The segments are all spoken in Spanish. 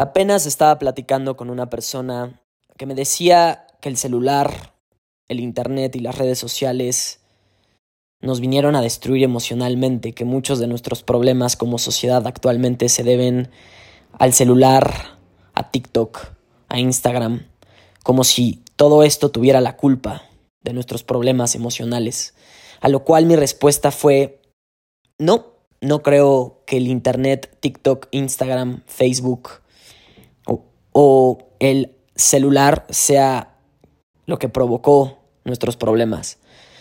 Apenas estaba platicando con una persona que me decía que el celular, el Internet y las redes sociales nos vinieron a destruir emocionalmente, que muchos de nuestros problemas como sociedad actualmente se deben al celular, a TikTok, a Instagram, como si todo esto tuviera la culpa de nuestros problemas emocionales. A lo cual mi respuesta fue, no, no creo que el Internet, TikTok, Instagram, Facebook o, el celular sea lo que provocó nuestros problemas.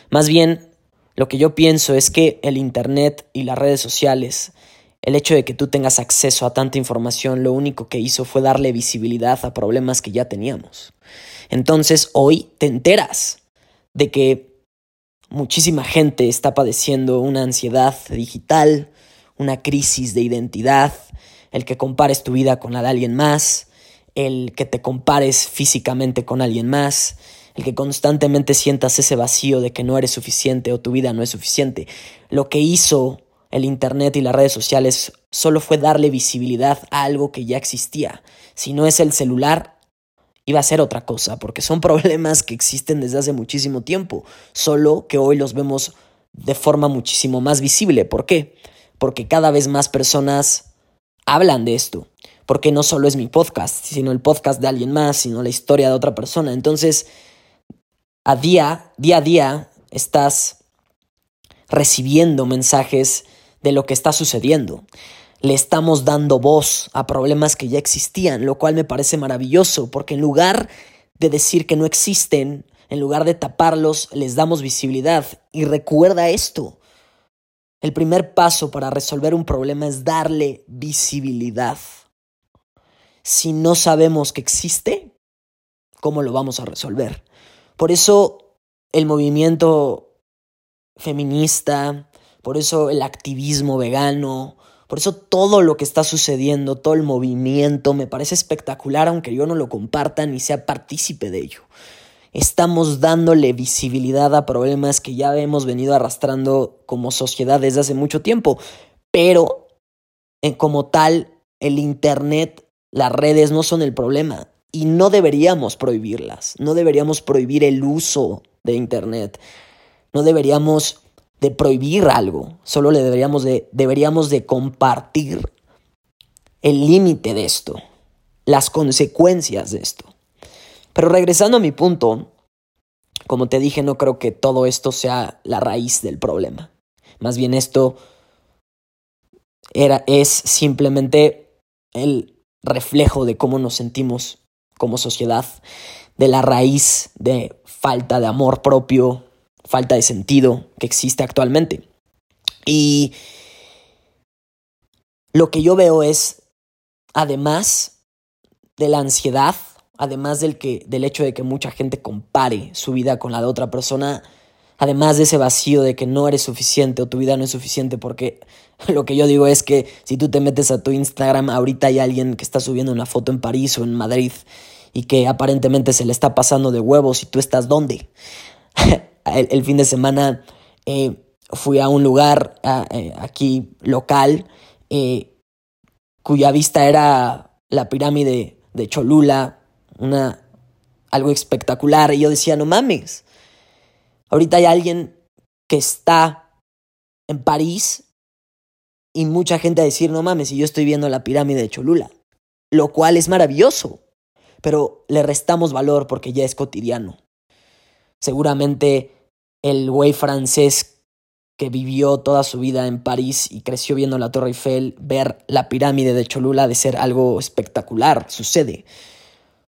Más bien, lo que yo pienso es que el Internet y las redes sociales, el hecho de que tú tengas acceso a tanta información, lo único que hizo fue darle visibilidad a problemas que ya teníamos. Entonces hoy te enteras de que muchísima gente está padeciendo una ansiedad digital, una crisis de identidad, el que compares tu vida con la de alguien más, el que te compares físicamente con alguien más, el que constantemente sientas ese vacío de que no eres suficiente o tu vida no es suficiente. Lo que hizo el Internet y las redes sociales solo fue darle visibilidad a algo que ya existía. Si no es el celular, iba a ser otra cosa, porque son problemas que existen desde hace muchísimo tiempo, solo que hoy los vemos de forma muchísimo más visible. ¿Por qué? Porque cada vez más personas hablan de esto, porque no solo es mi podcast, sino el podcast de alguien más, sino la historia de otra persona. Entonces, a día, día a día, estás recibiendo mensajes de lo que está sucediendo. Le estamos dando voz a problemas que ya existían, lo cual me parece maravilloso, porque en lugar de decir que no existen, en lugar de taparlos, les damos visibilidad. Y recuerda esto, el primer paso para resolver un problema es darle visibilidad. Si no sabemos que existe, ¿cómo lo vamos a resolver? Por eso el movimiento feminista, por eso el activismo vegano, por eso todo lo que está sucediendo, todo el movimiento, me parece espectacular, aunque yo no lo comparta ni sea partícipe de ello. Estamos dándole visibilidad a problemas que ya hemos venido arrastrando como sociedad desde hace mucho tiempo, pero en como tal, el Internet, las redes no son el problema y no deberíamos prohibirlas, no deberíamos prohibir el uso de Internet, no deberíamos de prohibir algo, solo le deberíamos de, deberíamos de compartir el límite de esto, las consecuencias de esto. Pero regresando a mi punto, como te dije, no creo que todo esto sea la raíz del problema. Más bien esto era, es simplemente el reflejo de cómo nos sentimos como sociedad, de la raíz de falta de amor propio, falta de sentido que existe actualmente. Y lo que yo veo es, además de la ansiedad, además del, que, del hecho de que mucha gente compare su vida con la de otra persona, además de ese vacío de que no eres suficiente o tu vida no es suficiente, porque lo que yo digo es que si tú te metes a tu Instagram, ahorita hay alguien que está subiendo una foto en París o en Madrid y que aparentemente se le está pasando de huevos y tú estás dónde. el, fin de semana eh, fui a un lugar eh, aquí local eh, cuya vista era la pirámide de Cholula, una, algo espectacular. Y yo decía, no mames, ahorita hay alguien que está en París y mucha gente a decir, no mames, y yo estoy viendo la pirámide de Cholula, lo cual es maravilloso, pero le restamos valor porque ya es cotidiano. Seguramente el güey francés que vivió toda su vida en París y creció viendo la Torre Eiffel, ver la pirámide de Cholula de ser algo espectacular, sucede.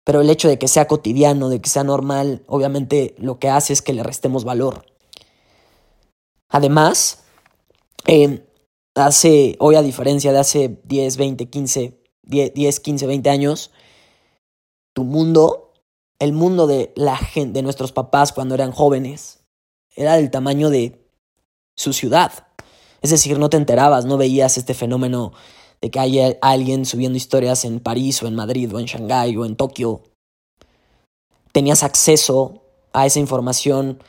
Pero el hecho de que sea cotidiano, de que sea normal, obviamente lo que hace es que le restemos valor. Además, hace, hoy a diferencia de hace 10, 20, 15, 10, 15, 20 años, tu mundo, el mundo de la gente, de nuestros papás cuando eran jóvenes, era del tamaño de su ciudad. Es decir, no te enterabas, no veías este fenómeno de que haya alguien subiendo historias en París o en Madrid o en Shanghái o en Tokio. Tenías acceso a esa información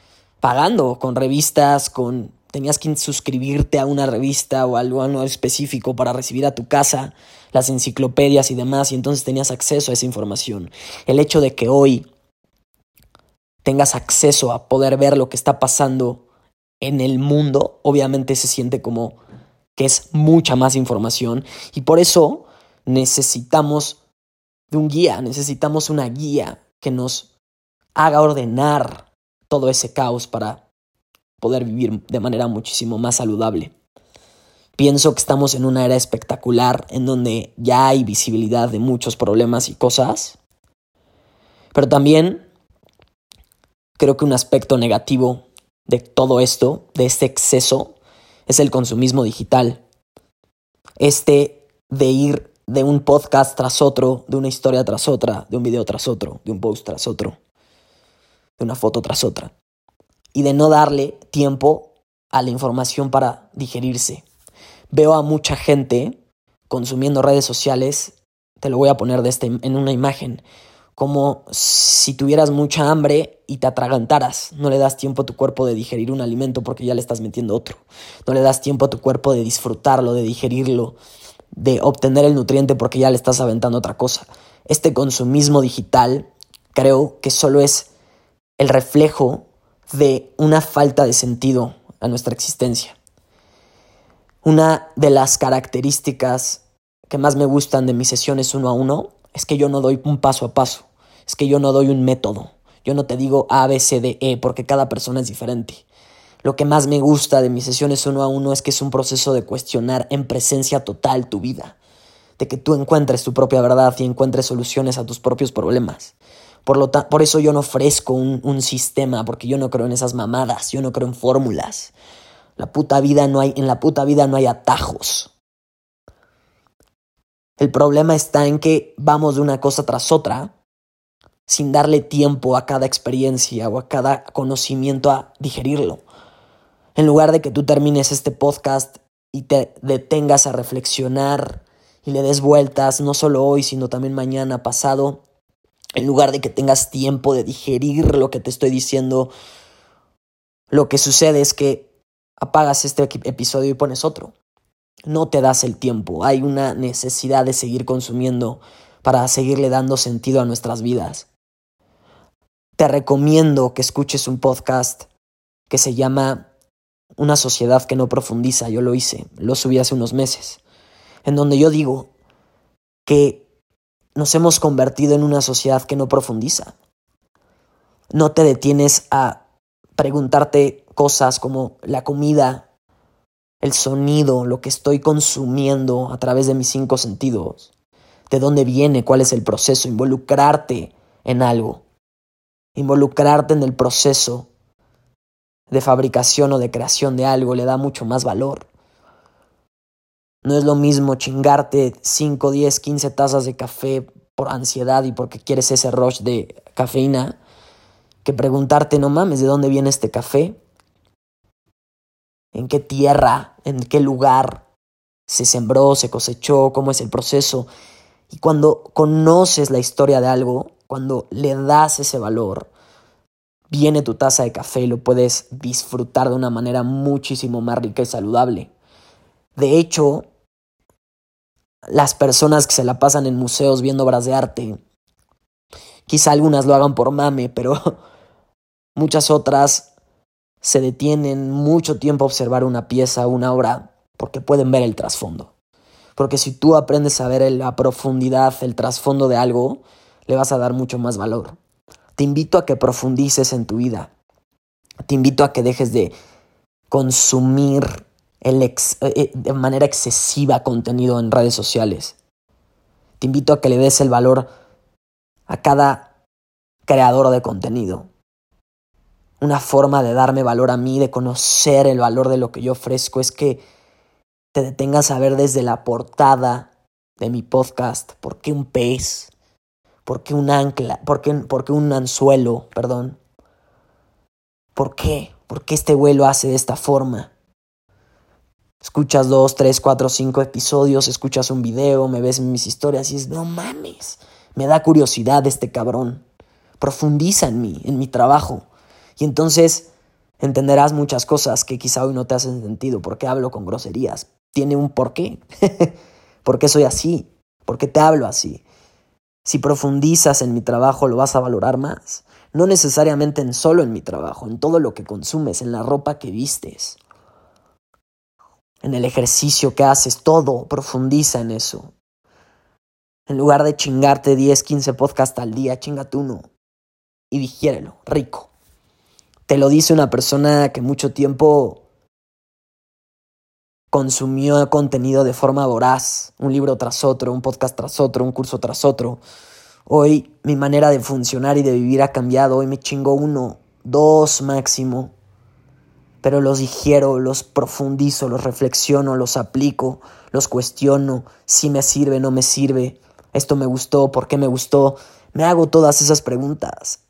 pagando con revistas, con tenías que suscribirte a una revista o algo, algo específico para recibir a tu casa las enciclopedias y demás, y entonces tenías acceso a esa información. El hecho de que hoy tengas acceso a poder ver lo que está pasando en el mundo, obviamente se siente como que es mucha más información y por eso necesitamos de un guía, necesitamos una guía que nos haga ordenar todo ese caos para poder vivir de manera muchísimo más saludable. Pienso que estamos en una era espectacular en donde ya hay visibilidad de muchos problemas y cosas, pero también creo que un aspecto negativo de todo esto, de este exceso, es el consumismo digital. Este de ir de un podcast tras otro, de una historia tras otra, de un video tras otro, de un post tras otro, de una foto tras otra. Y de no darle tiempo a la información para digerirse. Veo a mucha gente consumiendo redes sociales, te lo voy a poner de este, en una imagen, como si tuvieras mucha hambre y te atragantaras. No le das tiempo a tu cuerpo de digerir un alimento porque ya le estás metiendo otro. No le das tiempo a tu cuerpo de disfrutarlo, de digerirlo, de obtener el nutriente porque ya le estás aventando otra cosa. Este consumismo digital creo que solo es el reflejo de una falta de sentido a nuestra existencia. Una de las características que más me gustan de mis sesiones uno a uno es que yo no doy un paso a paso es que yo no doy un método. Yo no te digo A, B, C, D, E, porque cada persona es diferente. Lo que más me gusta de mis sesiones uno a uno es que es un proceso de cuestionar en presencia total tu vida, de que tú encuentres tu propia verdad y encuentres soluciones a tus propios problemas. Por, lo por eso yo no ofrezco un, un sistema, porque yo no creo en esas mamadas, yo no creo en fórmulas. La puta vida no hay, en la puta vida no hay atajos. El problema está en que vamos de una cosa tras otra sin darle tiempo a cada experiencia o a cada conocimiento a digerirlo. En lugar de que tú termines este podcast y te detengas a reflexionar y le des vueltas, no solo hoy, sino también mañana, pasado, en lugar de que tengas tiempo de digerir lo que te estoy diciendo, lo que sucede es que apagas este episodio y pones otro. No te das el tiempo, hay una necesidad de seguir consumiendo para seguirle dando sentido a nuestras vidas te recomiendo que escuches un podcast que se llama Una sociedad que no profundiza. Yo lo hice, lo subí hace unos meses, en donde yo digo que nos hemos convertido en una sociedad que no profundiza. No te detienes a preguntarte cosas como la comida, el sonido, lo que estoy consumiendo a través de mis cinco sentidos, de dónde viene, cuál es el proceso, involucrarte en algo involucrarte en el proceso de fabricación o de creación de algo le da mucho más valor. No es lo mismo chingarte 5, 10, 15 tazas de café por ansiedad y porque quieres ese rush de cafeína que preguntarte, no mames, ¿de dónde viene este café? ¿En qué tierra? ¿En qué lugar se sembró, se cosechó? ¿Cómo es el proceso? Y cuando conoces la historia de algo, cuando le das ese valor, viene tu taza de café y lo puedes disfrutar de una manera muchísimo más rica y saludable. De hecho, las personas que se la pasan en museos viendo obras de arte, quizá algunas lo hagan por mame, pero muchas otras se detienen mucho tiempo a observar una pieza, una obra, porque pueden ver el trasfondo. Porque si tú aprendes a ver la profundidad, el trasfondo de algo, le vas a dar mucho más valor. Te invito a que profundices en tu vida. Te invito a que dejes de consumir el eh, eh, de manera excesiva contenido en redes sociales. Te invito a que le des el valor a cada creador de contenido. Una forma de darme valor a mí, de conocer el valor de lo que yo ofrezco, es que te detengas a ver desde la portada de mi podcast por qué un pez, ¿Por qué un ancla? ¿Por qué, un anzuelo? Perdón. ¿Por qué? ¿Por qué este vuelo hace de esta forma? Escuchas dos, tres, cuatro, cinco episodios, escuchas un video, me ves mis historias y es, no mames, me da curiosidad este cabrón. Profundiza en mí, en mi trabajo. Y entonces entenderás muchas cosas que quizá hoy no te hacen sentido. ¿Por qué hablo con groserías? Tiene un porqué. ¿Por qué soy así? ¿Por qué te hablo así? Si profundizas en mi trabajo, lo vas a valorar más. No necesariamente en solo en mi trabajo, en todo lo que consumes, en la ropa que vistes, en el ejercicio que haces, todo, profundiza en eso. En lugar de chingarte 10, 15 podcasts al día, chingate uno y digiérelo, rico. Te lo dice una persona que mucho tiempo consumió contenido de forma voraz, un libro tras otro, un podcast tras otro, un curso tras otro. Hoy mi manera de funcionar y de vivir ha cambiado, hoy me chingo uno, dos máximo, pero los digiero, los profundizo, los reflexiono, los aplico, los cuestiono, si me sirve, no me sirve, esto me gustó, por qué me gustó, me hago todas esas preguntas,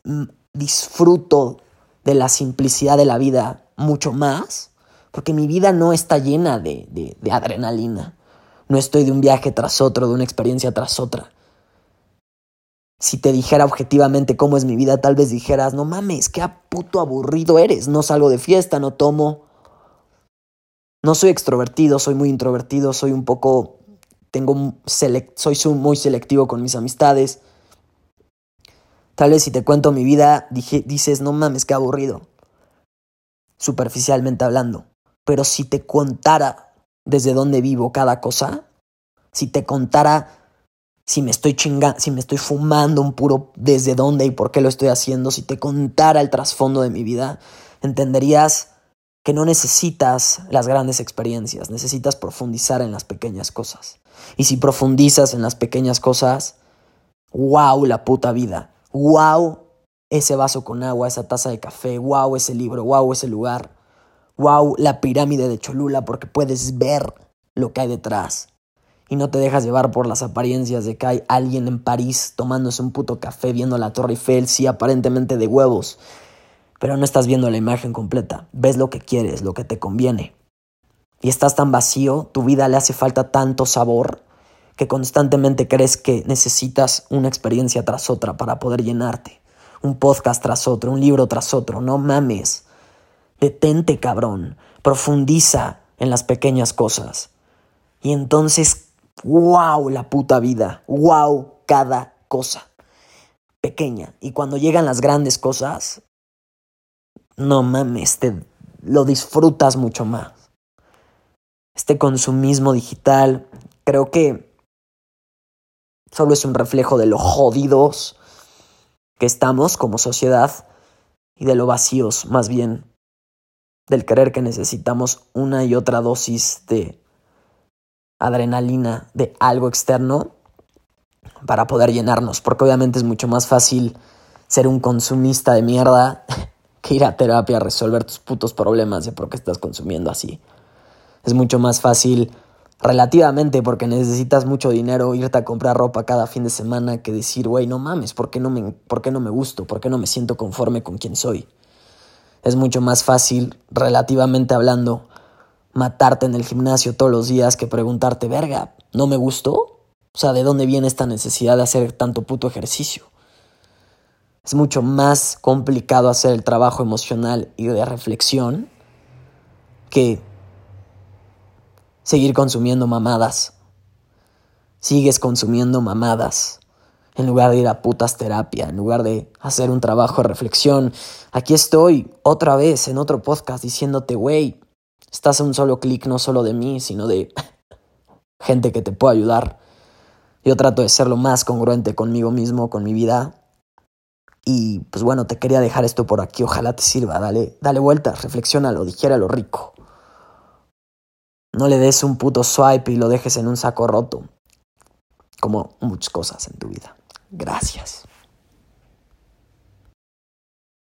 disfruto de la simplicidad de la vida mucho más porque mi vida no está llena de, de, adrenalina. No estoy de un viaje tras otro, de una experiencia tras otra. Si te dijera objetivamente cómo es mi vida, tal vez dijeras, no mames, qué puto aburrido eres. No salgo de fiesta, no tomo. No soy extrovertido, soy muy introvertido, soy un poco. Tengo soy muy selectivo con mis amistades. Tal vez si te cuento mi vida, dices, no mames, qué aburrido. Superficialmente hablando. Pero si te contara desde dónde vivo cada cosa, si te contara si me estoy chingando, si me estoy fumando un puro desde dónde y por qué lo estoy haciendo, si te contara el trasfondo de mi vida, entenderías que no necesitas las grandes experiencias, necesitas profundizar en las pequeñas cosas. Y si profundizas en las pequeñas cosas, wow la puta vida, wow ese vaso con agua, esa taza de café, wow ese libro, wow ese lugar, wow, la pirámide de Cholula, porque puedes ver lo que hay detrás. Y no te dejas llevar por las apariencias de que hay alguien en París tomándose un puto café viendo la Torre Eiffel, sí, aparentemente de huevos. Pero no estás viendo la imagen completa. Ves lo que quieres, lo que te conviene. Y estás tan vacío, tu vida le hace falta tanto sabor, que constantemente crees que necesitas una experiencia tras otra para poder llenarte. Un podcast tras otro, un libro tras otro. No mames. Detente, cabrón. Profundiza en las pequeñas cosas. Y entonces, wow, la puta vida. Wow, cada cosa. Pequeña. Y cuando llegan las grandes cosas, no mames, te lo disfrutas mucho más. Este consumismo digital, creo que solo es un reflejo de lo jodidos que estamos como sociedad y de lo vacíos más bien del creer que necesitamos una y otra dosis de adrenalina, de algo externo, para poder llenarnos, porque obviamente es mucho más fácil ser un consumista de mierda que ir a terapia a resolver tus putos problemas de por qué estás consumiendo así. Es mucho más fácil relativamente porque necesitas mucho dinero irte a comprar ropa cada fin de semana que decir, güey, no mames, ¿por qué no, me, ¿por qué no me gusto? ¿Por qué no me siento conforme con quien soy? Es mucho más fácil, relativamente hablando, matarte en el gimnasio todos los días que preguntarte, verga, ¿no me gustó? O sea, ¿de dónde viene esta necesidad de hacer tanto puto ejercicio? Es mucho más complicado hacer el trabajo emocional y de reflexión que seguir consumiendo mamadas. Sigues consumiendo mamadas en lugar de ir a putas terapia, en lugar de hacer un trabajo de reflexión. Aquí estoy otra vez en otro podcast diciéndote, güey, estás a un solo clic no solo de mí, sino de gente que te puede ayudar. Yo trato de ser lo más congruente conmigo mismo, con mi vida. Y pues bueno, te quería dejar esto por aquí, ojalá te sirva, dale, dale vuelta, reflexiónalo, lo rico. No le des un puto swipe y lo dejes en un saco roto, como muchas cosas en tu vida. Gracias.